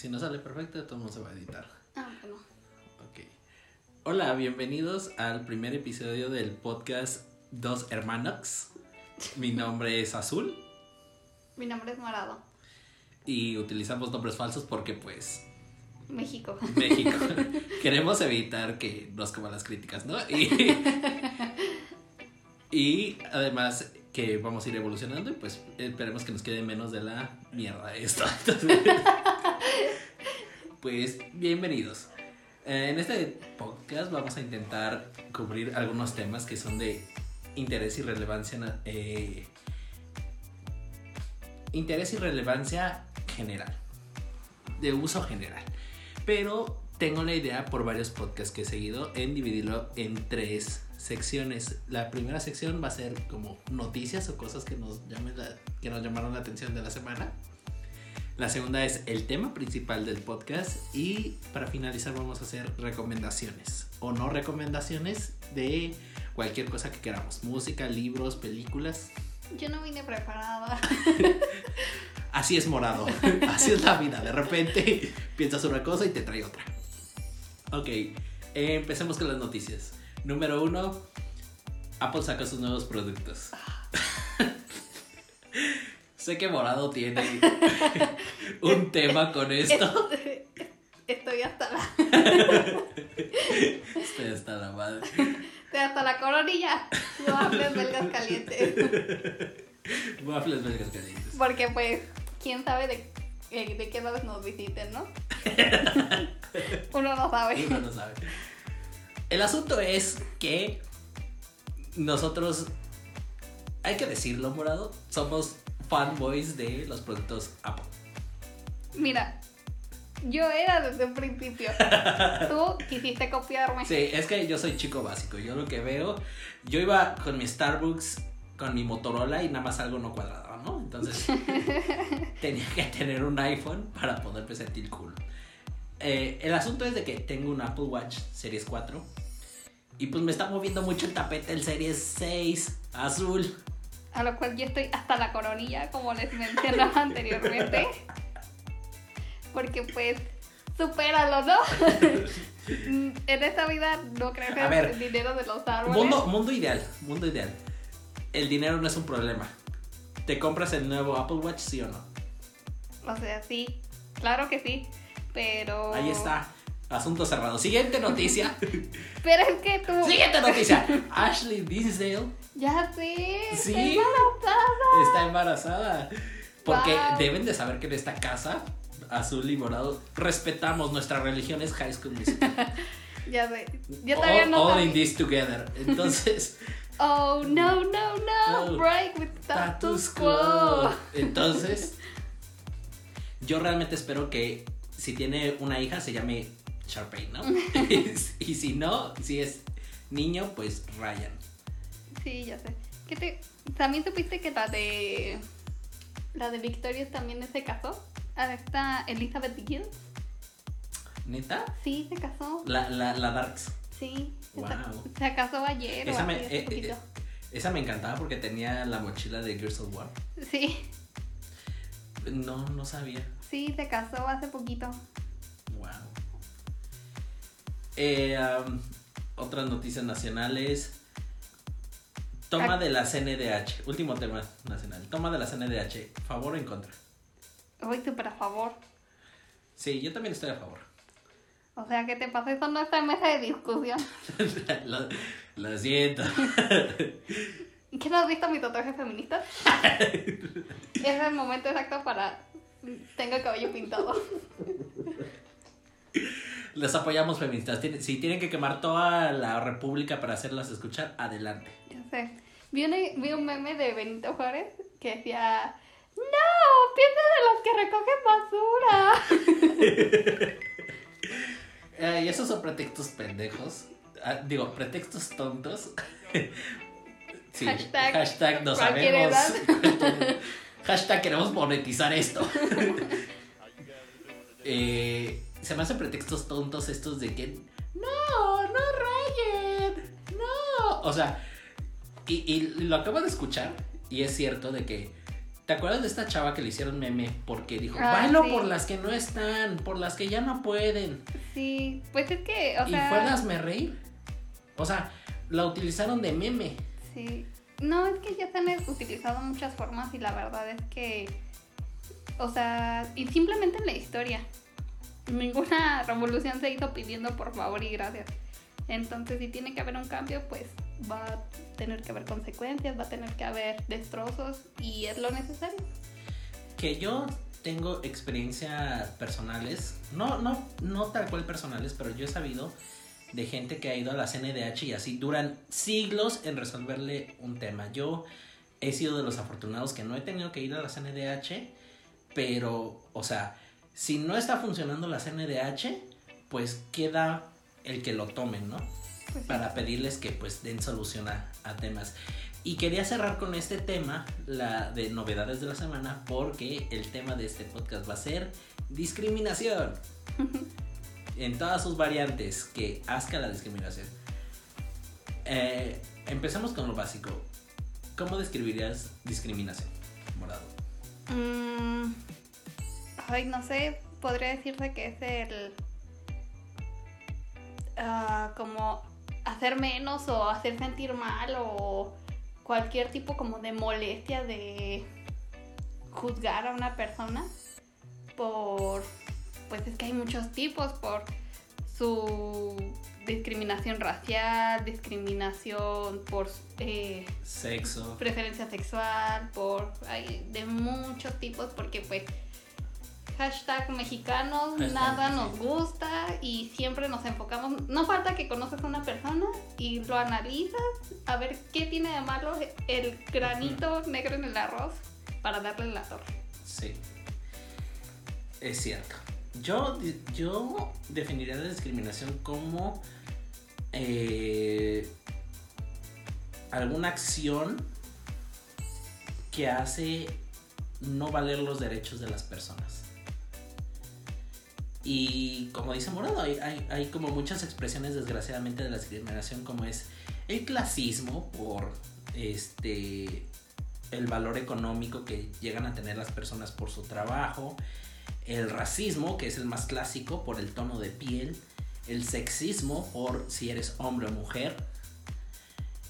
Si no sale perfecto, todo mundo se va a editar. Ah, bueno. Ok. Hola, bienvenidos al primer episodio del podcast Dos Hermanos. Mi nombre es Azul Mi nombre es Morado. y utilizamos nombres falsos porque pues México. México. Queremos evitar que nos coman las críticas, ¿no? Y, y además que vamos a ir evolucionando y pues esperemos que nos quede menos de la mierda esto. Entonces, pues bienvenidos. Eh, En este podcast vamos a intentar cubrir algunos temas que son de interés y relevancia eh, interés y relevancia general de uso general pero tengo la idea por varios podcasts que he seguido en dividirlo en tres secciones. La primera sección va a ser como noticias o cosas que nos, que nos llamaron la atención de la semana. La segunda es el tema principal del podcast y para finalizar vamos a hacer recomendaciones o no recomendaciones de cualquier cosa que queramos. Música, libros, películas. Yo no vine preparada. Así es morado. Así es la vida. De repente piensas una cosa y te trae otra. Ok, empecemos con las noticias. Número uno, Apple saca sus nuevos productos. Sé que morado tiene un tema con esto. Estoy hasta la, Estoy hasta la madre. estoy hasta la coronilla. Waffles belgas calientes. Waffles belgas calientes. Porque pues, quién sabe de, eh, de qué lados nos visiten, ¿no? Uno no sabe. Uno no sabe. El asunto es que nosotros, hay que decirlo, morado, somos fanboys de los productos Apple. Mira, yo era desde un principio. Tú quisiste copiarme. Sí, es que yo soy chico básico. Yo lo que veo, yo iba con mi Starbucks, con mi Motorola y nada más algo no cuadraba, ¿no? Entonces tenía que tener un iPhone para poderme sentir cool. Eh, el asunto es de que tengo un Apple Watch Series 4 y pues me está moviendo mucho el tapete el Series 6 azul. A lo cual yo estoy hasta la coronilla, como les mencionaba anteriormente. Porque pues, supéralo, ¿no? en esta vida no creo que ver, el dinero de los árboles. Mundo, mundo ideal, mundo ideal. El dinero no es un problema. ¿Te compras el nuevo Apple Watch, sí o no? O sea, sí, claro que sí. Pero. Ahí está. Asunto cerrado. Siguiente noticia. Pero es que tú. Siguiente noticia. Ashley Tisdale Ya sé. Sí. Estoy embarazada. está embarazada. Porque Wow. deben de saber que en esta casa, azul y morado, respetamos nuestra religión es High School Musical. Ya sé. Yo todavía all, no all in this together. Entonces, Oh, no, no, no. No. Break with status quo. Entonces, yo realmente espero que si tiene una hija se llame Sharpay, ¿no? y si no, si es niño, pues Ryan. Sí, ya sé. ¿Qué te... También supiste que la de. La de Victorious también se casó. A esta Elizabeth Gill. ¿Neta? Sí, se casó. La, la, la Darks. Sí. Wow. Se casó ayer Esa me, eh, poquito. eh, esa me encantaba porque tenía la mochila de Gears of War. Sí, No, no sabía. sí, se casó hace poquito. Eh, um, otras noticias nacionales. Toma de la CNDH. Último tema nacional. Toma de la CNDH. ¿Favor o en contra? Voy súper a favor. Sí, yo también estoy a favor. O sea, ¿qué te pasa? Eso no está en mesa de discusión. lo, lo siento. ¿Qué no has visto mi tatuaje feminista? es el momento exacto para... Tengo el cabello pintado. Les apoyamos feministas. Si tienen que quemar toda la república para hacerlas escuchar, adelante. Ya sé. Vi, una- vi un meme de Benito Juárez que decía... No, piensa de los que recogen basura. Eh, y esos son pretextos pendejos. Ah, digo, pretextos tontos. Sí, Hashtag hashtag no sabemos. hashtag queremos monetizar esto. Eh, se me hacen pretextos tontos estos de que no, no rayen, no. O sea, y, y lo acabo de escuchar y es cierto de que ¿Te acuerdas de esta chava que le hicieron meme? Porque dijo, Ah, bailo sí. por las que no están, por las que ya no pueden. Sí, pues es que, o y sea. fue hazme reír. O sea, la utilizaron de meme. Sí. No, es que ya se han utilizado muchas formas y la verdad es que, o sea, y simplemente en la historia, ninguna revolución se hizo pidiendo por favor y gracias. Entonces, si tiene que haber un cambio, pues va a tener que haber consecuencias, va a tener que haber destrozos y es lo necesario. Que yo tengo experiencias personales, no, no, no tal cual personales, pero yo he sabido de gente que ha ido a la CNDH y así duran siglos en resolverle un tema. Yo he sido de los afortunados que no he tenido que ir a la CNDH, pero, o sea, si no está funcionando la CNDH, pues queda el que lo tomen, ¿no? Pues sí. para pedirles que pues den solución a, a temas. Y quería cerrar con este tema, la de novedades de la semana, porque el tema de este podcast va a ser discriminación. en todas sus variantes que asca la discriminación. Eh, empecemos con lo básico. ¿Cómo describirías discriminación? Morado. Mm, ay, no sé, podría decirse que es el. ah, como hacer menos o hacer sentir mal o cualquier tipo como de molestia de juzgar a una persona por. Pues es que hay muchos tipos, por su discriminación racial, discriminación por eh, Sexo. preferencia sexual, por hay de muchos tipos, porque pues hashtag mexicanos, Hashtag, nada nos gusta y siempre nos enfocamos, no falta que conoces a una persona y lo analizas a ver qué tiene de malo el granito negro en el arroz para darle la torre. Sí. Es cierto. Yo, yo definiría la discriminación como eh, alguna acción que hace no valer los derechos de las personas. Y como dice Morado, hay, hay, hay como muchas expresiones desgraciadamente de la discriminación como es el clasismo por este el valor económico que llegan a tener las personas por su trabajo, el racismo, que es el más clásico, por el tono de piel, el sexismo, por si eres hombre o mujer,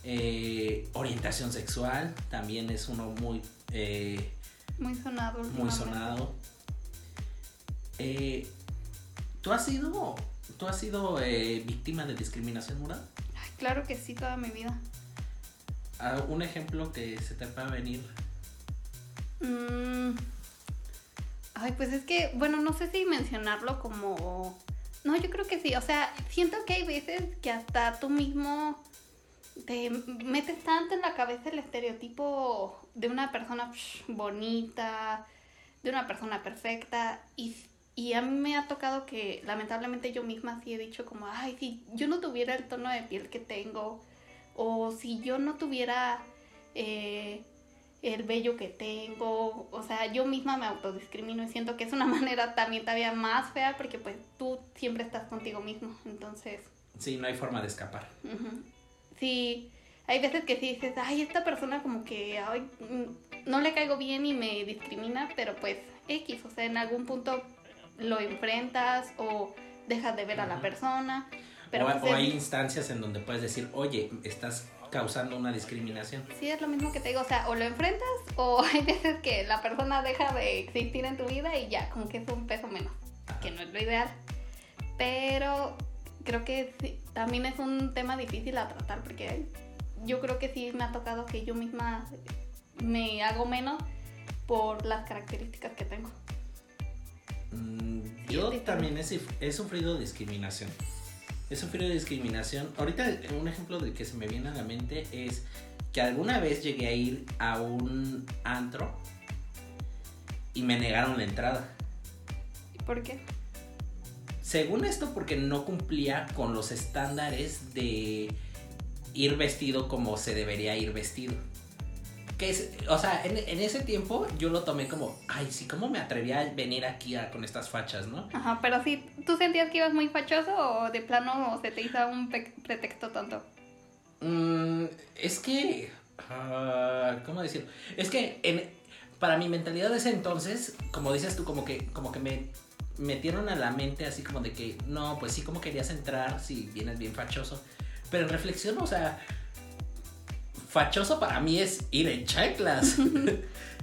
eh, orientación sexual, también es uno muy, eh, Muy sonado. muy sonado. Eh, ¿Tú has sido, tú has sido eh, víctima de discriminación moral? Ay, claro que sí, toda mi vida. Ah, Un ejemplo que se te pueda venir. Mm. Ay, pues es que, bueno, no sé si mencionarlo como... No, yo creo que sí. O sea, siento que hay veces que hasta tú mismo te metes tanto en la cabeza el estereotipo de una persona psh, bonita, de una persona perfecta. Y, y a mí me ha tocado que lamentablemente yo misma sí he dicho como, ay, si yo no tuviera el tono de piel que tengo, o si yo no tuviera... eh, el vello que tengo, o sea, yo misma me autodiscrimino y siento que es una manera también todavía más fea porque pues tú siempre estás contigo mismo, entonces, Sí, no hay forma de escapar. sí, hay veces que sí dices, ay, esta persona como que ay, mm, no le caigo bien y me discrimina, pero pues X, o sea, en algún punto lo enfrentas o dejas de ver a la persona, pero o, pues, o es- hay instancias en donde puedes decir, oye, estás causando una discriminación. Sí, es lo mismo que te digo, o sea, o lo enfrentas o hay veces que la persona deja de existir en tu vida y ya, como que es un peso menos, que no es lo ideal. Pero creo que sí, también es un tema difícil a tratar porque yo creo que sí me ha tocado que yo misma me hago menos por las características que tengo. Mm, Sí, yo también he, suf- he sufrido discriminación. He sufrido discriminación. Ahorita un ejemplo del que se me viene a la mente es que alguna vez llegué a ir a un antro y me negaron la entrada. ¿Por qué? Según esto, porque no cumplía con los estándares de ir vestido como se debería ir vestido. Que es, o sea, en, en ese tiempo yo lo tomé como, ay, sí, ¿cómo me atreví a venir aquí a- con estas fachas, no? Ajá, pero sí, ¿tú sentías que ibas muy fachoso o de plano se te hizo un pretexto tonto? Mm, es que. ah, ¿Cómo decirlo? Es que en- para mi mentalidad de ese entonces, como dices tú, como que, como que me metieron a la mente así como de que, no, pues sí, como querías entrar, si vienes bien fachoso. Pero en reflexión, o sea, fachoso para mí es ir en chanclas.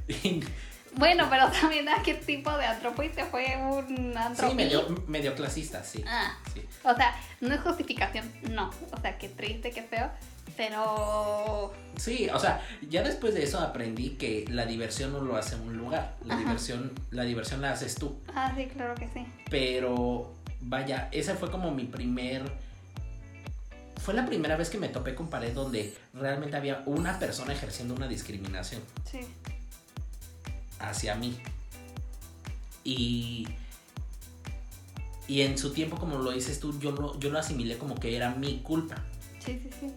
Y- Bueno, pero también a qué tipo de antro fuiste, fue un antro. sí, medio, medio clasista, sí. Ah, sí. o sea, no es justificación, no. O sea, qué triste, qué feo. Pero. Sí, o sea, ya después de eso aprendí que la diversión no lo hace un lugar. La Ajá. diversión, la diversión la haces tú. Ah, sí, claro que sí. Pero vaya, esa fue como mi primer. Fue la primera vez que me topé con pared donde realmente había una persona ejerciendo una discriminación Sí. hacia mí. Y. Y en su tiempo, como lo dices tú, yo lo, yo lo asimilé como que era mi culpa. Sí, sí, sí.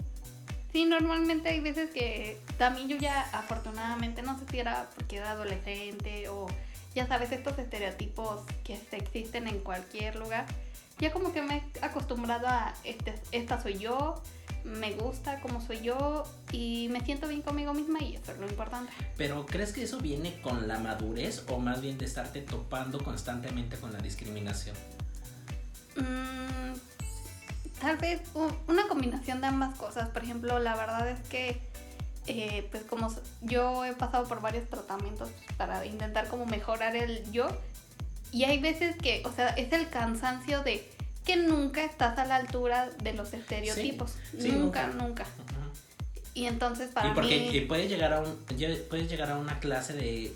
Sí, normalmente hay veces que también yo ya afortunadamente no sé si era porque era adolescente o ya sabes estos estereotipos que existen en cualquier lugar. Ya como que me he acostumbrado a este, esta soy yo, me gusta como soy yo y me siento bien conmigo misma y eso es lo importante. Pero ¿crees que eso viene con la madurez o más bien de estarte topando constantemente con la discriminación? Mm, tal vez una combinación de ambas cosas. Por ejemplo, la verdad es que, eh, pues como yo he pasado por varios tratamientos para intentar como mejorar el yo. Y hay veces que, o sea, es el cansancio de que nunca estás a la altura de los estereotipos. sí, nunca, nunca. Y entonces para y porque mí... y puedes llegar a un puedes llegar a una clase de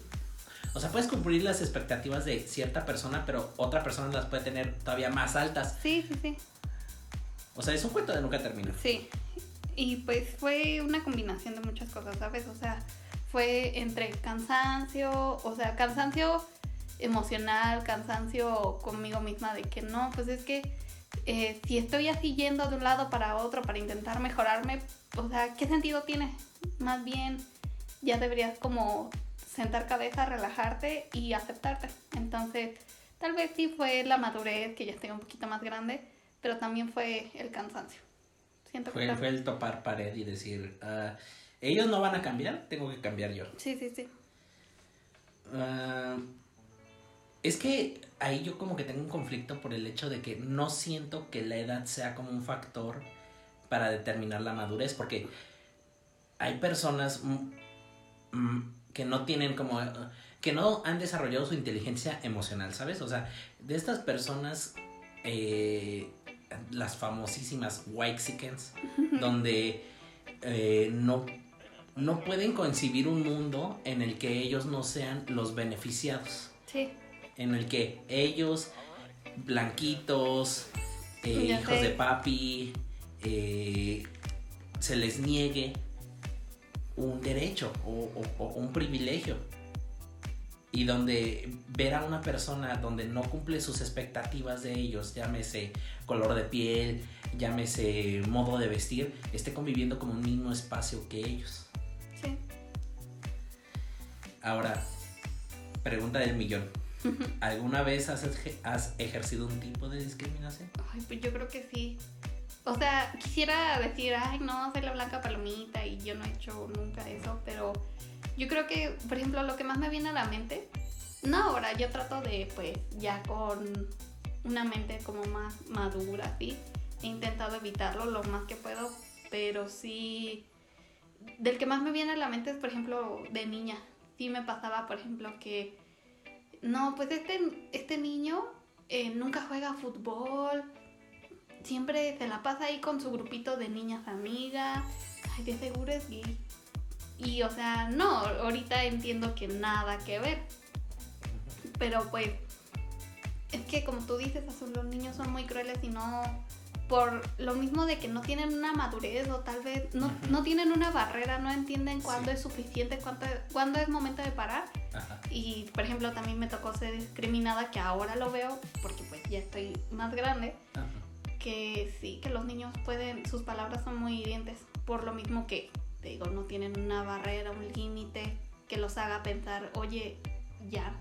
o sea puedes cumplir las expectativas de cierta persona pero otra persona las puede tener todavía más altas Sí, sí, sí. o sea es un cuento de nunca termina Sí, y pues fue una combinación de muchas cosas, ¿sabes? O sea, fue entre cansancio, o sea, cansancio emocional, cansancio conmigo misma de que no, pues es que eh, si estoy así yendo de un lado para otro para intentar mejorarme, o sea, ¿qué sentido tiene? Más bien, ya deberías como sentar cabeza, relajarte y aceptarte. Entonces, tal vez sí fue la madurez, que ya estoy un poquito más grande, pero también fue el cansancio. Siento que fue, el topar pared y decir ah, ellos no van a cambiar tengo que cambiar yo Sí, sí, sí. Ah, es que ahí yo como que tengo un conflicto por el hecho de que no siento que la edad sea como un factor para determinar la madurez, porque hay personas que no tienen como eh, que no han desarrollado su inteligencia emocional, ¿sabes? O sea, de estas personas eh, las famosísimas Whitexicans, donde eh, no no pueden concebir un mundo en el que ellos no sean los beneficiados, Sí, en el que ellos, blanquitos, eh, hijos de papi, eh, se les niegue un derecho o, o- o un privilegio. Y donde ver a una persona donde no cumple sus expectativas de ellos, llámese color de piel, llámese modo de vestir, esté conviviendo como un mismo espacio que ellos. sí. Ahora, pregunta del millón. ¿Alguna vez has, eje- has ejercido un tipo de discriminación? Ay, pues yo creo que sí. O sea, quisiera decir, ay, no, soy la blanca palomita y yo no he hecho nunca eso, pero yo creo que, por ejemplo, lo que más me viene a la mente, no ahora, yo trato de, pues, ya con una mente como más madura, ¿sí? He intentado evitarlo lo más que puedo, pero sí, del que más me viene a la mente es, por ejemplo, de niña. Sí me pasaba, por ejemplo, que, no, pues este, este niño eh, nunca juega fútbol, siempre se la pasa ahí con su grupito de niñas amigas, ay, de seguro es gay. Y o sea, no, ahorita entiendo que nada que ver, pero pues es que como tú dices, Azul, los niños son muy crueles y no por lo mismo de que no tienen una madurez o tal vez no, no tienen una barrera, no entienden cuándo Sí. es suficiente, cuándo, cuándo es momento de parar. Y por ejemplo también me tocó ser discriminada, que ahora lo veo porque pues ya estoy más grande, Ajá. que sí, que los niños pueden, sus palabras son muy hirientes, por lo mismo que, te digo, no tienen una barrera, un límite que los haga pensar, oye, ya.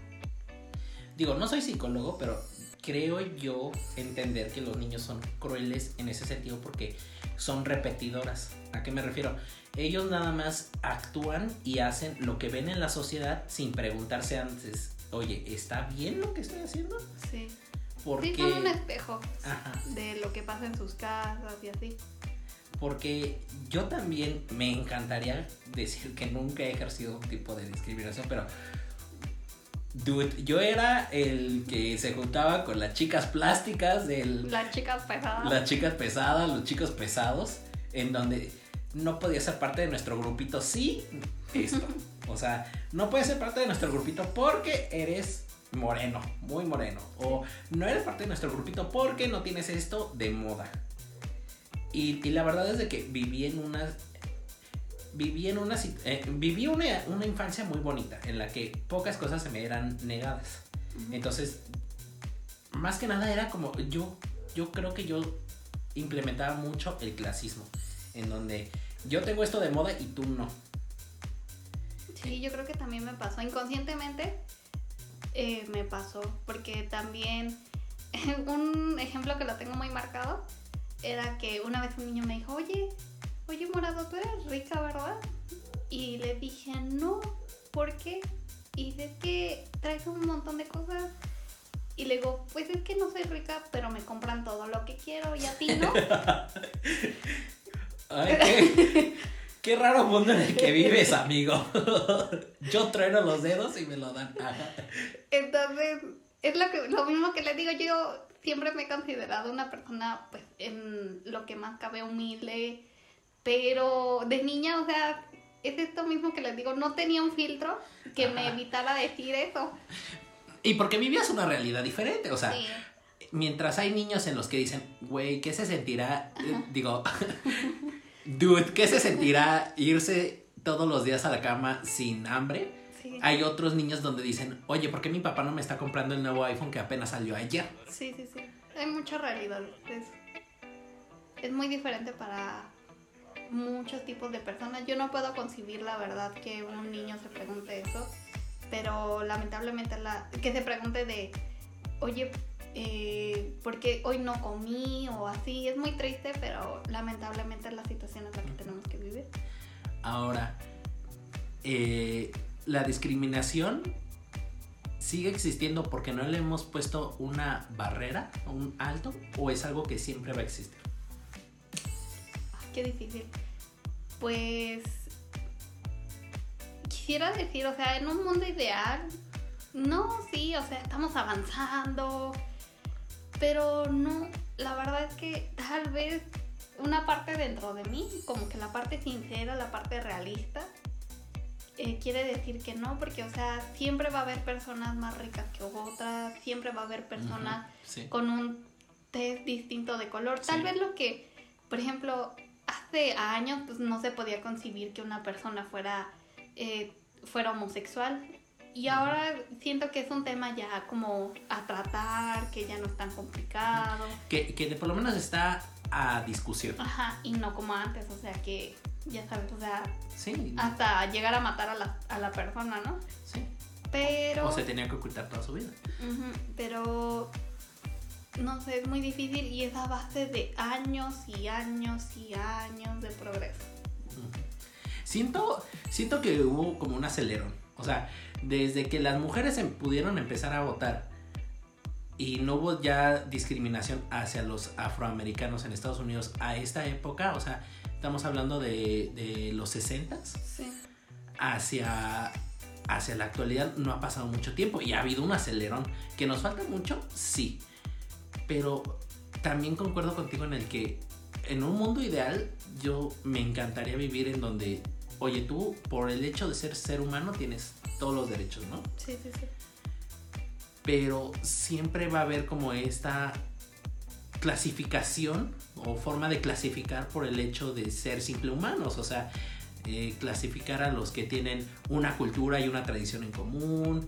Digo, no soy psicólogo, pero creo yo entender que los niños son crueles en ese sentido porque son repetidoras. ¿A qué me refiero? Ellos nada más actúan y hacen lo que ven en la sociedad sin preguntarse antes, oye, ¿está bien lo que estoy haciendo? Sí. Porque... Sí, son un espejo Ajá. de lo que pasa en sus casas y así. Porque yo también me encantaría decir que nunca he ejercido un tipo de discriminación, pero. Dude, yo era el que se juntaba con las chicas plásticas, del, Las chicas pesadas. las chicas pesadas, los chicos pesados, en donde no podía ser parte de nuestro grupito, sí, esto. O sea, no puedes ser parte de nuestro grupito porque eres moreno, muy moreno. O no eres parte de nuestro grupito porque no tienes esto de moda. Y, y la verdad es de que viví en una. Viví en una. eh, viví una, una infancia muy bonita en la que pocas cosas se me eran negadas. Entonces, más que nada era como yo, yo creo que yo implementaba mucho el clasismo, en donde yo tengo esto de moda y tú no. Sí, yo creo que también me pasó inconscientemente. eh, me pasó porque también un ejemplo que lo tengo muy marcado era que una vez un niño me dijo, oye, oye morado, tú eres rica, ¿verdad? Y le dije, no, ¿por qué? Y es que traes un montón de cosas. Y le digo, pues es que no soy rica, pero me compran todo lo que quiero y a ti no. Ay, qué, qué raro mundo en el que vives, amigo. Yo trueno los dedos y me lo dan. Entonces, es lo, que, lo mismo que les digo, yo siempre me he considerado una persona, pues, en lo que más cabe humilde, pero de niña, o sea, es esto mismo que les digo, no tenía un filtro que me evitara decir eso. Y porque vivías una realidad diferente, o sea, Sí, mientras hay niños en los que dicen, güey, ¿qué se sentirá? Eh, Digo, dude, ¿qué se sentirá irse todos los días a la cama sin hambre? sí, Hay otros niños donde dicen, oye, ¿por qué mi papá no me está comprando el nuevo iPhone que apenas salió ayer? sí, sí, sí. Hay mucha realidad. Es, es muy diferente para muchos tipos de personas. Yo no puedo concebir la verdad que un niño se pregunte eso, pero lamentablemente la, que se pregunte de, oye, eh, ¿por qué hoy no comí? o así. Es muy triste, pero lamentablemente es la situación en la que tenemos que vivir. Ahora, eh, la discriminación sigue existiendo porque no le hemos puesto una barrera, un alto, o es algo que siempre va a existir. Qué difícil. Pues quisiera decir, o sea, en un mundo ideal, no, sí, o sea, estamos avanzando, pero no, la verdad es que tal vez una parte dentro de mí, como que la parte sincera, la parte realista, eh, quiere decir que no, porque, o sea, siempre va a haber personas más ricas que otras, siempre va a haber personas sí. con un test distinto de color. Tal Sí. vez lo que, por ejemplo, hace años pues no se podía concebir que una persona fuera, eh, fuera homosexual. Y ahora siento que es un tema ya como a tratar, que ya no es tan complicado. Que, que por lo menos está a discusión. Ajá, y no como antes, o sea que, ya sabes, o sea, Sí, hasta llegar a matar a la, a la persona, ¿no? sí. Pero... O se tenía que ocultar toda su vida. Pero no sé, es muy difícil y es a base de años y años y años de progreso. Siento, siento que hubo como un acelerón. O sea, desde que las mujeres em- pudieron empezar a votar y no hubo ya discriminación hacia los afroamericanos en Estados Unidos a esta época, o sea, estamos hablando de, de los 60s Sí. hacia, hacia la actualidad no ha pasado mucho tiempo y ha habido un acelerón. ¿Que nos falta mucho? Sí. Pero también concuerdo contigo en el que en un mundo ideal yo me encantaría vivir en donde, oye, tú por el hecho de ser ser humano tienes todos los derechos, ¿no? Sí, sí, sí. Pero siempre va a haber como esta clasificación o forma de clasificar por el hecho de ser simple humanos, o sea, eh, clasificar a los que tienen una cultura y una tradición en común,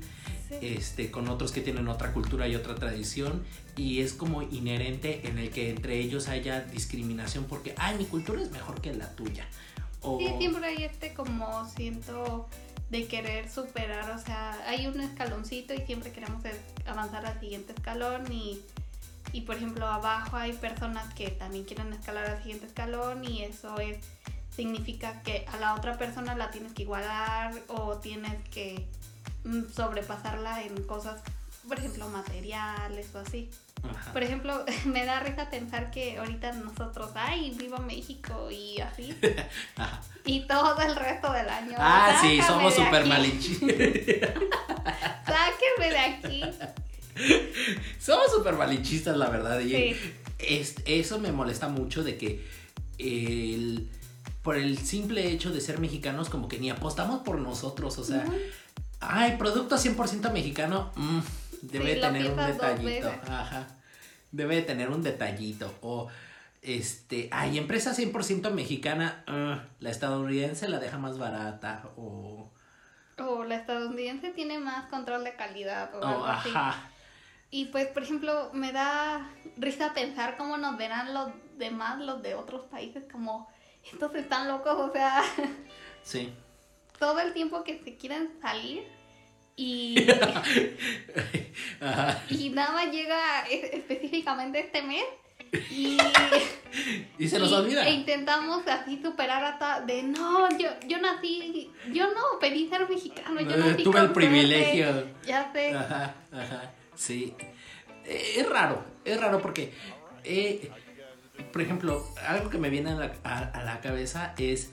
Sí. este, con otros que tienen otra cultura y otra tradición, y es como inherente en el que entre ellos haya discriminación porque, ay, mi cultura es mejor que la tuya. O, Sí, siempre hay este como siento de querer superar, o sea, hay un escaloncito y siempre queremos avanzar al siguiente escalón y, y por ejemplo abajo hay personas que también quieren escalar al siguiente escalón y eso es significa que a la otra persona la tienes que igualar o tienes que mm, sobrepasarla en cosas, por ejemplo, materiales o así. Ajá. Por ejemplo, me da risa pensar que ahorita nosotros, ay, viva México y así. Ajá. Y todo el resto del año. Ah, sí, somos súper aquí, malinchistas. Sáquenme de aquí. somos súper malinchistas, la verdad. Y Sí. es- eso me molesta mucho de que el, por el simple hecho de ser mexicanos, como que ni apostamos por nosotros. O sea, ay, producto 100% mexicano, mm, debe Sí, tener un detallito. Ajá. Debe de tener un detallito. O, este, ay, empresa 100% mexicana, ah, la estadounidense la deja más barata. O, O la estadounidense tiene más control de calidad o o, algo así. Ajá. Y pues, por ejemplo, me da risa pensar cómo nos verán los demás, los de otros países, como estos están locos, o sea, Sí. todo el tiempo que se quieren salir y, Ajá. y nada más llega e- específicamente este mes y, Y se nos olvida. e intentamos así superar hasta de no, yo, yo nací, yo no pedí ser mexicano, yo Eh, nací tuve el privilegio. suerte". Ya sé. Ajá, ajá, sí. Eh, Es raro, es raro porque, eh, por ejemplo, algo que me viene a la, a- a la cabeza es,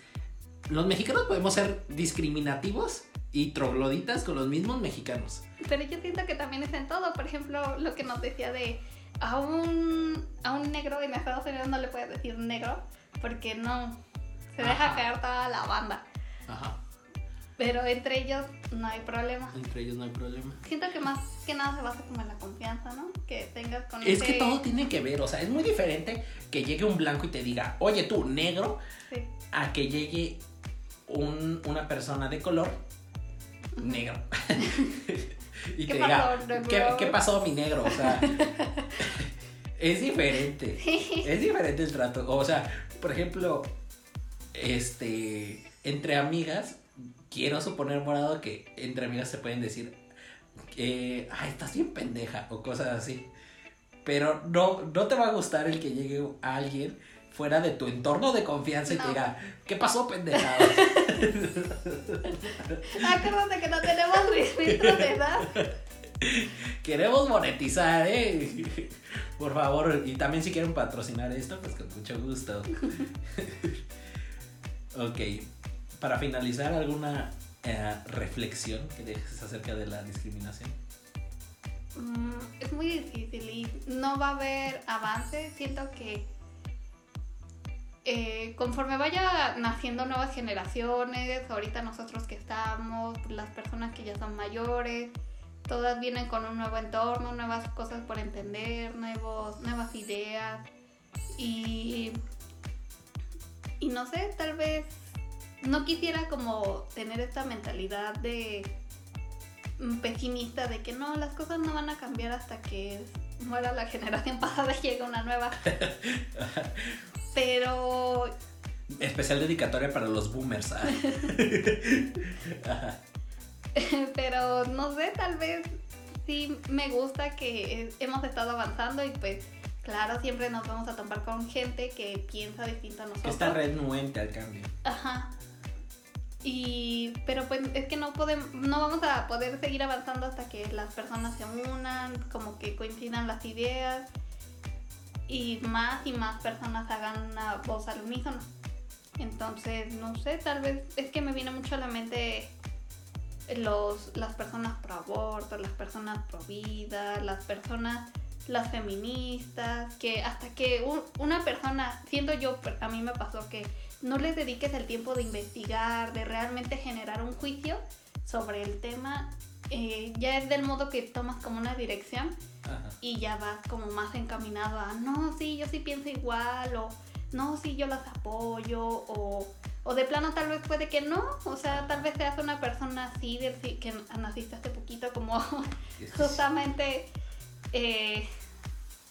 los mexicanos podemos ser discriminativos y trogloditas con los mismos mexicanos. Pero yo siento que también es en todo. Por ejemplo, lo que nos decía de a un, a un negro en Estados Unidos no le puedes decir negro porque no se deja Ajá. caer toda la banda. Ajá, Pero entre ellos no hay problema. entre ellos no hay problema. Siento que más que nada se basa como en la confianza, ¿no? Que tengas con Es que todo tiene que ver, o sea, es muy diferente que llegue un blanco y te diga, oye tú, negro, Sí. a que llegue un- una persona de color negro. y ¿Qué te pasó, diga? ¿qué, qué pasó mi negro? O sea, es diferente. Es diferente el trato. O sea, por ejemplo, este, entre amigas, quiero suponer, morado, que entre amigas se pueden decir, eh, ay, estás bien pendeja o cosas así. Pero no, no te va a gustar el que llegue alguien fuera de tu entorno de confianza y te diga, ¿qué pasó, pendeja? Acuérdate que no tenemos registros de edad. Queremos monetizar, ¿eh? Por favor, y también si quieren patrocinar esto, pues con mucho gusto. ok, para finalizar, ¿alguna eh, reflexión que dejes acerca de la discriminación? Mm, es muy difícil y no va a haber avance. Siento que eh, conforme vaya naciendo nuevas generaciones, ahorita nosotros que estamos, las personas que ya son mayores, todas vienen con un nuevo entorno, nuevas cosas por entender, nuevos, nuevas ideas y, y no sé, tal vez no quisiera como tener esta mentalidad de mm, pesimista de que no, las cosas no van a cambiar hasta que muera la generación pasada y llegue una nueva. Pero Especial dedicatoria para los boomers. ah. Pero no sé, tal vez sí me gusta que hemos estado avanzando y pues claro, siempre nos vamos a topar con gente que piensa distinto a nosotros. está renuente al cambio. Ajá. Y pero pues es que no podemos no vamos a poder seguir avanzando hasta que las personas se unan, como que coincidan las ideas y más y más personas hagan una voz al unísono. Entonces, no sé, tal vez es que me viene mucho a la mente los, las personas pro aborto, las personas pro vida, las personas, las feministas, que hasta que un- una persona, siendo yo, a mí me pasó que no les dediques el tiempo de investigar, de realmente generar un juicio sobre el tema, eh, ya es del modo que tomas como una dirección Ajá. y ya vas como más encaminado a, no, sí, yo sí pienso igual, o no, sí, yo las apoyo, o, o de plano tal vez puede que no, o sea, tal vez seas una persona así, de, sí, que naciste hace poquito, como justamente eh,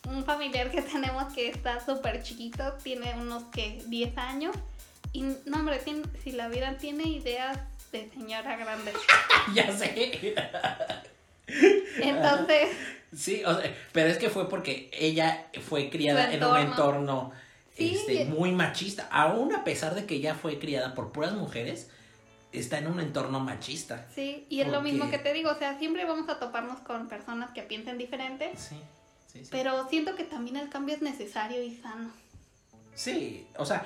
un familiar que tenemos que está súper chiquito, tiene unos que 10 años, y no, hombre, tiene- si la vida tiene ideas de señora grande. ya sé. Entonces, Sí, o sea, pero es que fue porque ella fue criada en un entorno. Sí. este, muy machista. Aún a pesar de que ella fue criada por puras mujeres, está en un entorno machista. sí, y es lo mismo que te digo, o sea, siempre vamos a toparnos con personas que piensen diferente, Sí, sí, sí. pero siento que también el cambio es necesario y sano. Sí, o sea,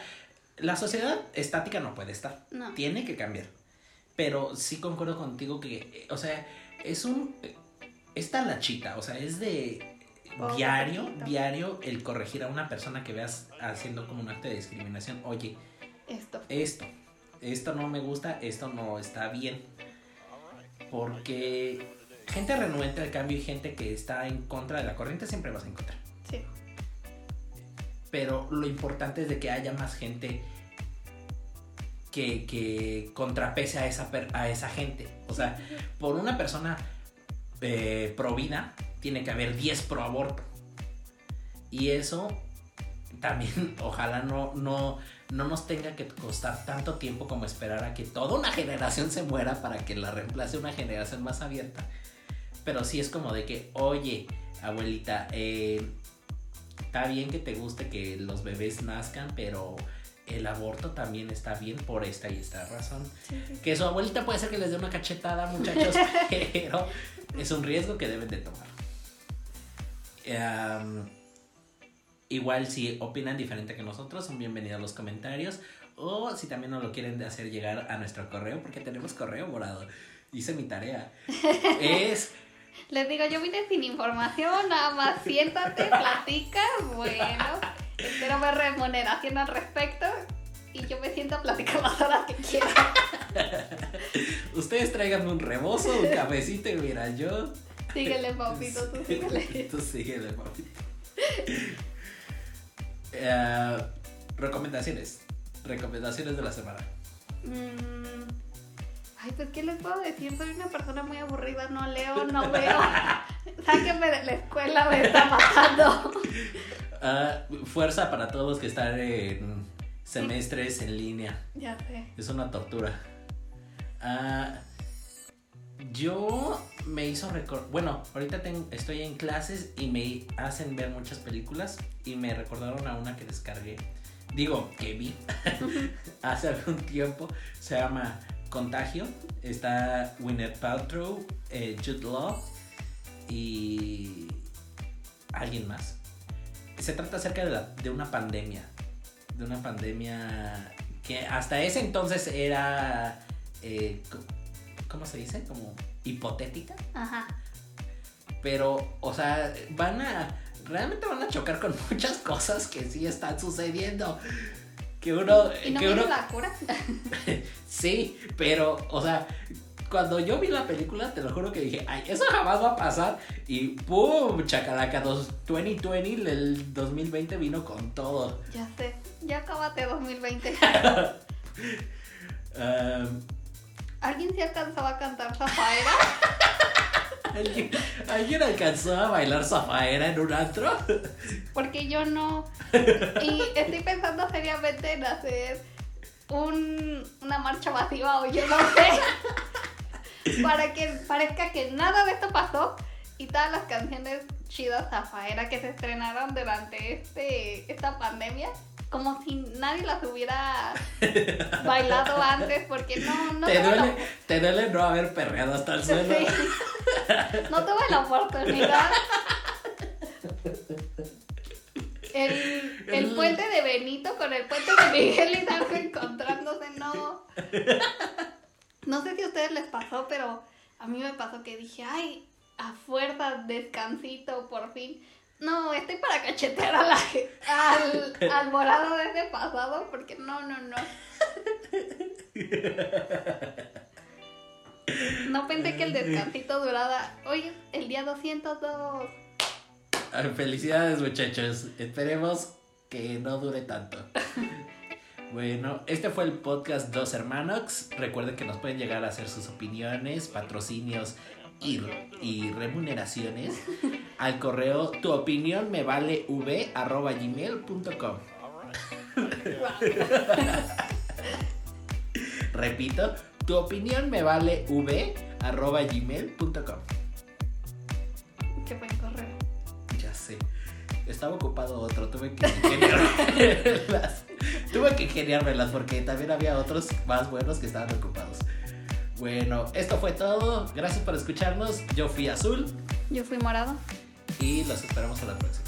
la sociedad estática no puede estar. No. Tiene que cambiar. Pero sí concuerdo contigo que, o sea, es un... Es tan lachita, o sea, es de diario, poquito. diario el corregir a una persona que veas haciendo como un acto de discriminación. Oye, Esto. esto, esto no me gusta, esto no está bien. Porque gente renuente al cambio y gente que está en contra de la corriente siempre vas a encontrar. Sí. Pero lo importante es de que haya más gente que, que contrapese a esa, a esa gente. O sea, por una persona eh, pro vida, tiene que haber 10 pro aborto. Y eso también ojalá no, no, no nos tenga que costar tanto tiempo como esperar a que toda una generación se muera para que la reemplace una generación más abierta. Pero sí es como de que, oye, abuelita, eh, está bien que te guste que los bebés nazcan, pero el aborto también está bien por esta y esta razón. Sí, sí, sí. Que su abuelita puede ser que les dé una cachetada, muchachos, pero es un riesgo que deben de tomar. Igual si opinan diferente que nosotros, son bienvenidos a los comentarios. O si también nos lo quieren hacer llegar a nuestro correo, porque tenemos correo morado. Hice mi tarea. Es Les digo, yo vine sin información, nada más siéntate, platica, bueno, espero ver remuneración al respecto y yo me siento a platicar las horas que quiera. Ustedes tráiganme un rebozo, un cafecito y mira, yo. Síguele, papito, tú síguele. Tú síguele, papito. Eh, recomendaciones. Recomendaciones de la semana. Mm, Ay, pues, ¿qué les puedo decir? Soy una persona muy aburrida, no leo, no veo. Sáquenme de la escuela, me está matando. Ah, fuerza para todos los que están en semestres en línea. Ya sé. Es una tortura. Ah, yo me hizo recordar. Bueno, ahorita estoy en clases y me hacen ver muchas películas y me recordaron a una que descargué. Digo, que vi hace algún tiempo. Se llama Contagio. Está Gwyneth Paltrow, eh, Jude Law y alguien más. Se trata acerca de, la- de una pandemia. De una pandemia que hasta ese entonces era. eh, ¿Cómo se dice? Como hipotética. Ajá. Pero, o sea, van a. Realmente van a chocar con muchas cosas que sí están sucediendo. Que uno. ¿Y no que uno la cura? Sí, pero, o sea, cuando yo vi la película, te lo juro que dije, ay, eso jamás va a pasar. Y ¡pum! Chacalaca, dos- 2020, el 2020 vino con todo. Ya sé. Ya acabate 2020. Um, ¿Alguien se alcanzaba a cantar Zafaera? ¿alguien, alguien alcanzó a bailar zafaera en un antro? Porque yo no. Y estoy seriamente en hacer un, una marcha masiva o yo no sé. Para que parezca que nada de esto pasó y todas las canciones chidas Zafaera que se estrenaron durante este, esta pandemia, como si nadie las hubiera bailado antes, porque no, no ¿Te, la- duele, te duele no haber perreado hasta el suelo. Sí. No tuve la oportunidad. El, el puente de Benito con el puente de Miguel Hidalgo encontrándose, no. No sé si a ustedes les pasó, pero a mí me pasó que dije, ay, a fuerza, descansito, por fin. No, estoy para cachetear a la, al, al morado de ese pasado, porque no, no, no. No pensé que el descansito durara. Hoy es el día 202. Felicidades, muchachos. Esperemos que no dure tanto. Bueno, este fue el podcast Dos Hermanos. Recuerden que nos pueden llegar a hacer sus opiniones, patrocinios y, y remuneraciones al correo tu opinión me vale v arroba gmail.com. Repito, Tu opinión me vale v arroba gmail.com. Estaba ocupado otro, tuve que ingeniármelas. tuve que ingeniármelas porque también había otros más buenos que estaban ocupados. Bueno, esto fue todo. Gracias por escucharnos. Yo fui azul Yo fui morado. y los esperamos a la próxima.